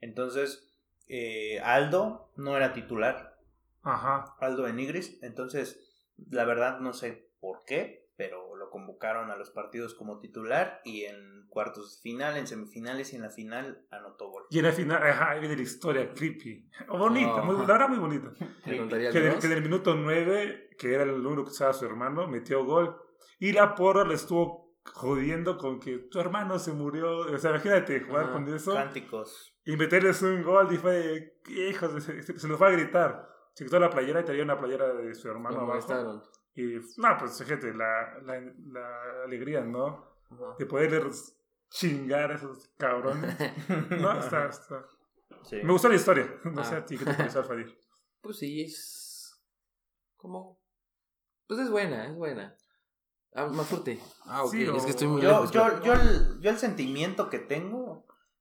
Entonces, eh, Aldo no era titular.
Ajá.
Aldo Enigris. Entonces, la verdad no sé por qué, pero lo convocaron a los partidos como titular y en cuartos de final, en semifinales y en la final anotó gol.
Y en la final, ajá, ahí viene la historia creepy. Bonita, muy, la verdad muy bonita. que, en el minuto 9, que era el número que estaba su hermano, metió gol. Y la porra le estuvo jodiendo con que tu hermano se murió. O sea, imagínate jugar con eso.
Cánticos.
Y meterles un gol y fue, hijos, se, se, nos fue a gritar. Se quitó la playera y traía una playera de su hermano abajo. Y, no, pues fíjate, la, la, la alegría, ¿no? De poderle chingar a esos cabrones. no, está, está. Me gustó la historia. No sé a ti, ¿qué te parece, Alfadir?
Pues sí, es. ¿Cómo? Pues es buena, es buena. Ah, más fuerte. Ah, ok. es que estoy muy
yo, yo, yo, el, yo el sentimiento que tengo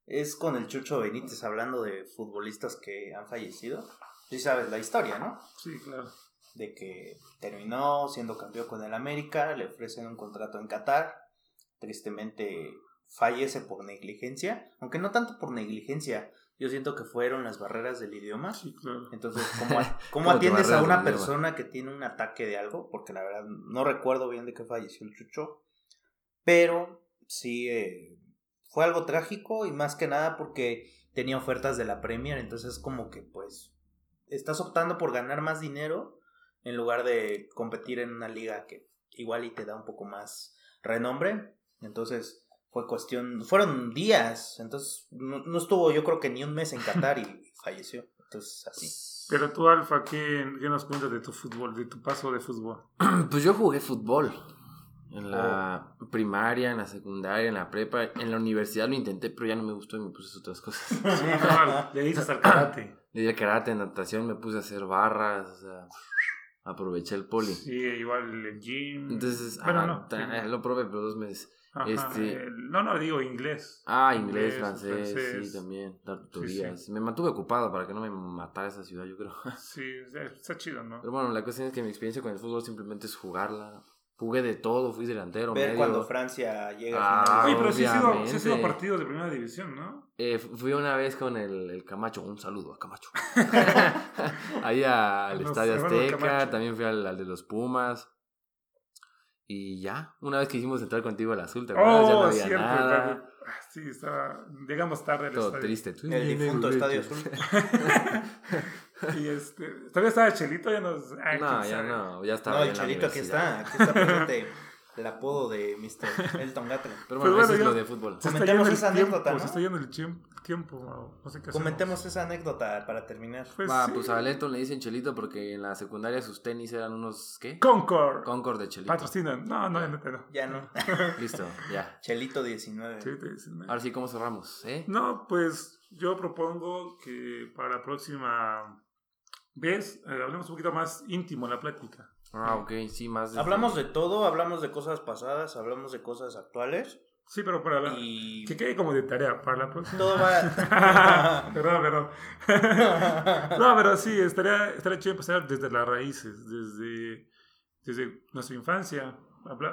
es con el Chucho Benítez hablando de futbolistas que han fallecido. Sí sabes la historia, ¿no?
Sí, claro
de que terminó siendo campeón con el América, le ofrecen un contrato en Qatar, tristemente fallece por negligencia, aunque no tanto por negligencia, yo siento que fueron las barreras del idioma.
Sí, claro.
Entonces, ¿cómo, cómo atiendes a una persona que tiene un ataque de algo? Porque la verdad no recuerdo bien de qué falleció el Chucho, pero sí eh, fue algo trágico y más que nada porque tenía ofertas de la Premier, entonces como que pues estás optando por ganar más dinero en lugar de competir en una liga que igual y te da un poco más renombre. Entonces fue cuestión, fueron días, entonces no, estuvo yo creo que ni un mes en Qatar y falleció. Entonces así.
Pero tú, Alfa, ¿qué, ¿qué, nos cuentas de tu fútbol, de tu paso de fútbol?
Pues yo jugué fútbol. En la oh. primaria, en la secundaria, en la prepa, en la universidad lo intenté, pero ya no me gustó y me puse a otras cosas.
Sí, le hice hasta el karate.
Le di karate, natación, me puse a hacer barras, o sea, aproveché el poli.
Sí, igual el gym.
Entonces, bueno, lo probé, pero dos meses. este,
no, no, digo inglés.
Ah, inglés, francés, sí, también, dar tutorías. Me mantuve ocupado para que no me matara esa ciudad, yo creo.
Sí, está chido, ¿no?
Pero bueno, la cuestión es que mi experiencia con el fútbol simplemente es jugarla, Jugué de todo, fui delantero.
Ver medio. cuando Francia llega
ah, a Oye, pero sí ha sido, sido partidos de primera división, ¿no?
Eh, fui una vez con el, el, Camacho, un saludo a Camacho. Ahí al Estadio Azteca, también fui al, al, de los Pumas. Y ya, una vez que hicimos entrar contigo al azul, ¿te acuerdas?
Oh,
ya no
había cierto, nada. Sí, estaba. Llegamos tarde al
Todo triste.
El difunto Estadio Azul.
y este. Todavía estaba Chelito, ya nos.
no, ya no, ya estaba.
No, el Chelito aquí está. Aquí está presente el apodo de Mr. Elton Gatlin.
Pero bueno, eso es lo de fútbol.
Comentemos esa anécdota. ¿no?
Se está yendo el tiempo. No sé qué
Comentemos esa anécdota para terminar.
Pues, Va, pues a Elton le dicen Chelito porque en la secundaria sus tenis eran unos. ¿Qué?
Concord.
Concord de Chelito.
Patrocinan. No, no, no. no.
Ya no.
Listo, ya.
Chelito 19.
Chelito 19.
Ahora sí, ¿cómo cerramos? ¿Eh?
No, pues yo propongo que para la próxima vez eh, hablemos un poquito más íntimo en la plática.
Ah, ok, sí, más
Hablamos de todo, hablamos de cosas pasadas, hablamos de cosas actuales.
Sí, pero para la... Que quede como de tarea para la próxima.
Todo va...
perdón, perdón. no, pero sí, estaría, estaría chido empezar desde las raíces, desde, desde nuestra infancia.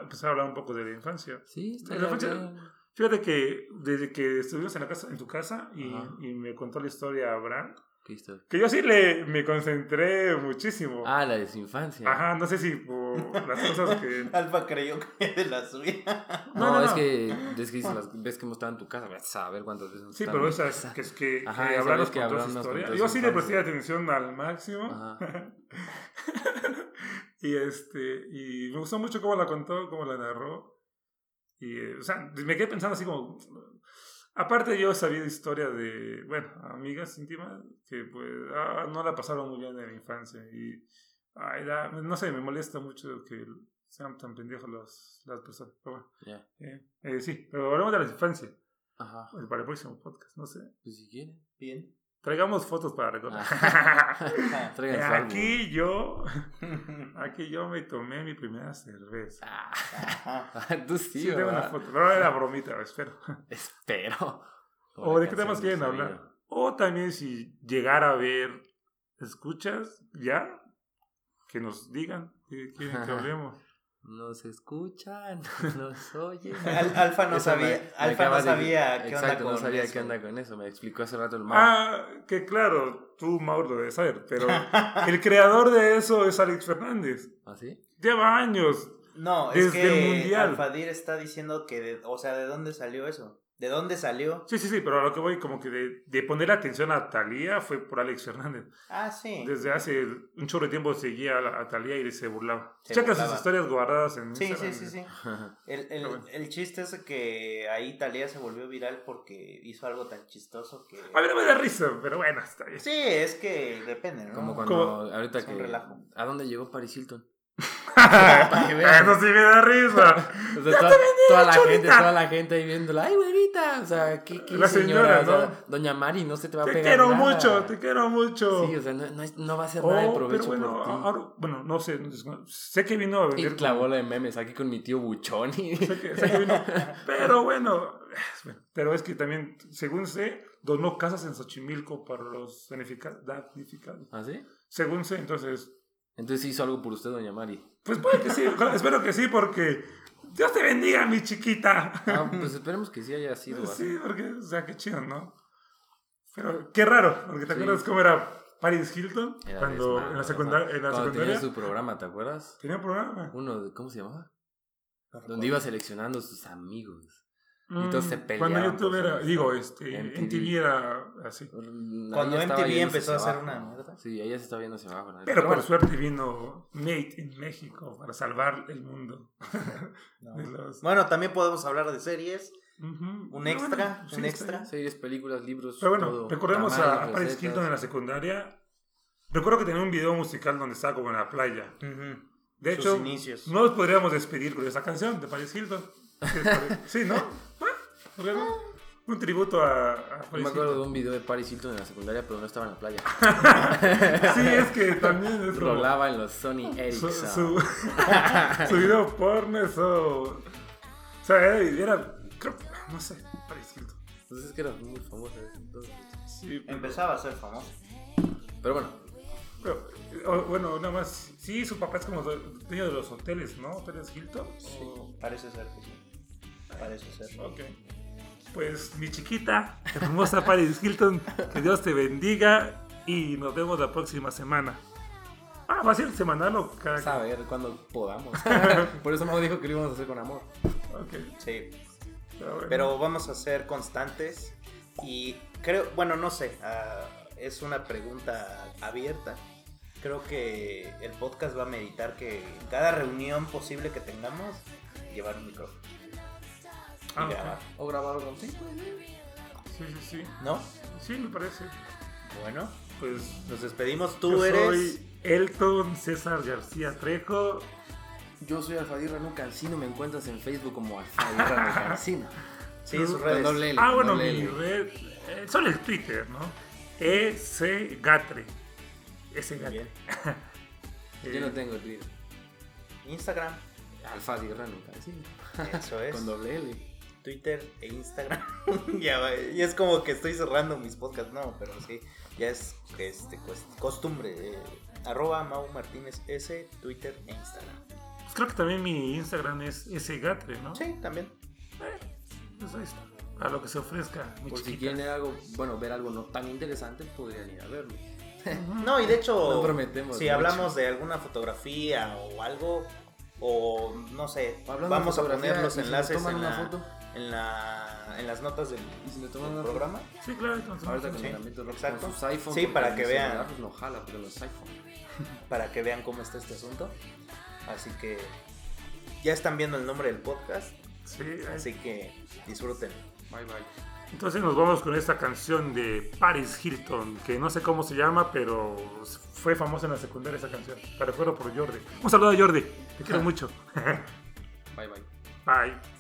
empezar a hablar un poco de la infancia.
Sí, estaría bien.
Fíjate que desde que estuvimos en, la casa, en tu casa y, y me contó la historia Abraham, que yo sí le, me concentré muchísimo.
Ah, la de su infancia.
Ajá, no sé si por las cosas que...
Alfa creyó que de la suya.
No, no, es que es que las ves que hemos estado en tu casa, a ver cuántas veces
Sí, pero esas que es que, Ajá, que hablamos con toda historia. Yo sí le presté atención al máximo. Ajá. y este, y me gustó mucho cómo la contó, cómo la narró. Y, eh, o sea, me quedé pensando así como Aparte yo sabía historia de, bueno, amigas íntimas que pues ah, no la pasaron muy bien en la infancia y ay, no sé, me molesta mucho que sean tan pendejos los, las personas. Pero bueno, eh, eh, sí, pero hablamos de la infancia. Ajá. Para el próximo podcast, no sé.
Pues si quieren. Bien.
Traigamos fotos para recordar.
Ah.
aquí yo, aquí yo me tomé mi primera cerveza.
Ah. Tú sí,
sí tengo una foto, pero era bromita, espero.
Espero.
O de qué temas quieren hablar. O también si llegara a ver, escuchas ya, que nos digan que quieren que hablemos.
Nos escuchan, nos oyen.
Alfa no sabía, Alfa no sabía qué onda con
no sabía
eso.
qué onda con eso. Me explicó hace rato el
Mauro. Ah, que claro, tú Mauro lo debes saber, pero el creador de eso es Alex Fernández.
¿Ah, sí?
Lleva años.
No, desde es que el mundial. Alfadir está diciendo que, de, o sea, ¿de dónde salió eso? ¿De dónde salió?
Sí, sí, sí, pero a lo que voy, como que de, de poner atención a Talía fue por Alex Fernández.
Ah, sí.
Desde hace un chorro de tiempo seguía a, Talía y se burlaba. Checa sus historias guardadas en
Sí, sí, sí, sí. El, el, el, chiste es que ahí Talía se volvió viral porque hizo algo tan chistoso que.
A mí no me da risa, pero bueno, está bien.
Sí, es que depende, ¿no?
Como cuando. Ahorita que. ¿A dónde llegó Paris Hilton?
Eso sí me da risa.
toda, la gente, toda la gente ahí viéndola. Ay, güerita. O sea, ¿qué, qué la señora, ¿no? doña Mari, no se te va a pegar.
Te quiero mucho, te quiero mucho.
Sí, o sea, no, no, va a ser nada de oh, provecho
bueno,
por ti.
Ahora, bueno, no sé. Sé que vino a
venir. Y clavó la de memes aquí con mi tío Buchoni.
Sé que, sé que vino. Pero bueno, pero es que también, según sé, donó casas en Xochimilco para los damnificados.
¿Ah, sí?
Según sé, entonces
entonces hizo algo por usted, doña Mari.
Pues puede que sí, espero que sí, porque Dios te bendiga, mi chiquita.
Ah, pues esperemos que sí haya sido.
sí, porque, o sea, qué chido, ¿no? Pero qué raro, porque te acuerdas cómo era Paris Hilton cuando en la, secundaria, en la
secundaria. Tenía su programa, ¿te acuerdas?
Tenía un programa.
Uno, ¿cómo se llamaba? Donde iba seleccionando sus amigos. Y todos se peleaban.
Cuando YouTube era, digo, este, MTV era así.
Cuando MTV empezó a hacer una mierda.
Sí, ella se estaba viendo hacia abajo.
Pero, Pero por suerte vino Made in México para salvar el mundo.
Bueno, también podemos hablar de series. Un extra, un extra.
Series, películas, libros.
Pero bueno, recordemos a, Paris Hilton en la secundaria. Recuerdo que tenía un video musical donde estaba como en la playa. De hecho, no nos podríamos despedir con esa canción de Paris Hilton. sí, ¿no? Un tributo a, a
Me acuerdo de un video de Paris Hilton en la secundaria, pero no estaba en la playa.
sí, es que también es
Rolaba en los Sony Ericsson.
Su, su, video porno, eso... O sea, era, era no sé, Paris Hilton.
Entonces pues es que era muy famoso.
Sí, Empezaba a ser famoso.
Pero bueno.
Pero, bueno, nada más. Sí, su papá es como dueño de los hoteles, ¿no? Hoteles Hilton.
Sí, parece ser que sí. Parece ser.
Ok. Pues mi chiquita, hermosa Paris Hilton, que Dios te bendiga y nos vemos la próxima semana. Ah, va a ser semanal o
cada A ver, cuando podamos. Por eso me dijo que lo íbamos a hacer con amor.
Ok.
Sí. Pero, vamos a ser constantes y creo, bueno, no sé, uh, es una pregunta abierta. Creo que el podcast va a meditar que cada reunión posible que tengamos, llevar un micrófono.
Ah, grabar.
O grabar algo así.
Sí, sí, sí.
¿No?
Sí, me parece.
Bueno, pues nos despedimos. Tú eres. Soy
Elton César García Trejo.
Yo soy Alfadirra Cancino. Me encuentras en Facebook como Alfadirra Cancino.
Sí, sus redes.
ah, bueno, mi red. Eh, solo el Twitter, ¿no? E-C Gatre. Ese Gatre.
Yo no tengo Twitter.
Instagram.
Alfadirra Cancino.
Eso es.
Con doble L.
Twitter e Instagram. ya, y es como que estoy cerrando mis podcasts, no, pero sí, ya es este, costumbre. Eh, arroba Mau Martínez S, Twitter e Instagram.
Pues creo que también mi Instagram es Gatre, ¿no?
Sí, también.
Eh, pues ahí está. A lo que se ofrezca.
Por si quieren algo, bueno, ver algo no tan interesante, podrían ir a verlo.
no, y de hecho, si hablamos de alguna fotografía o algo, o no sé, vamos a poner los enlaces en, una la, foto? En la en las notas del,
¿Y si le toman una
programa. Sí, claro, entonces.
Ahorita con sí, Exacto. sus iPhones.
Sí, para que vean.
Pues no jala, pero los iPhone.
para que vean cómo está este asunto. Así que ya están viendo el nombre del podcast.
Sí.
Así que disfruten.
Bye bye.
Entonces nos vamos con esta canción de Paris Hilton, que no sé cómo se llama, pero fue famosa en la secundaria esa canción. Para fuera por Jordi. Un saludo a Jordi, te quiero mucho.
bye bye.
Bye.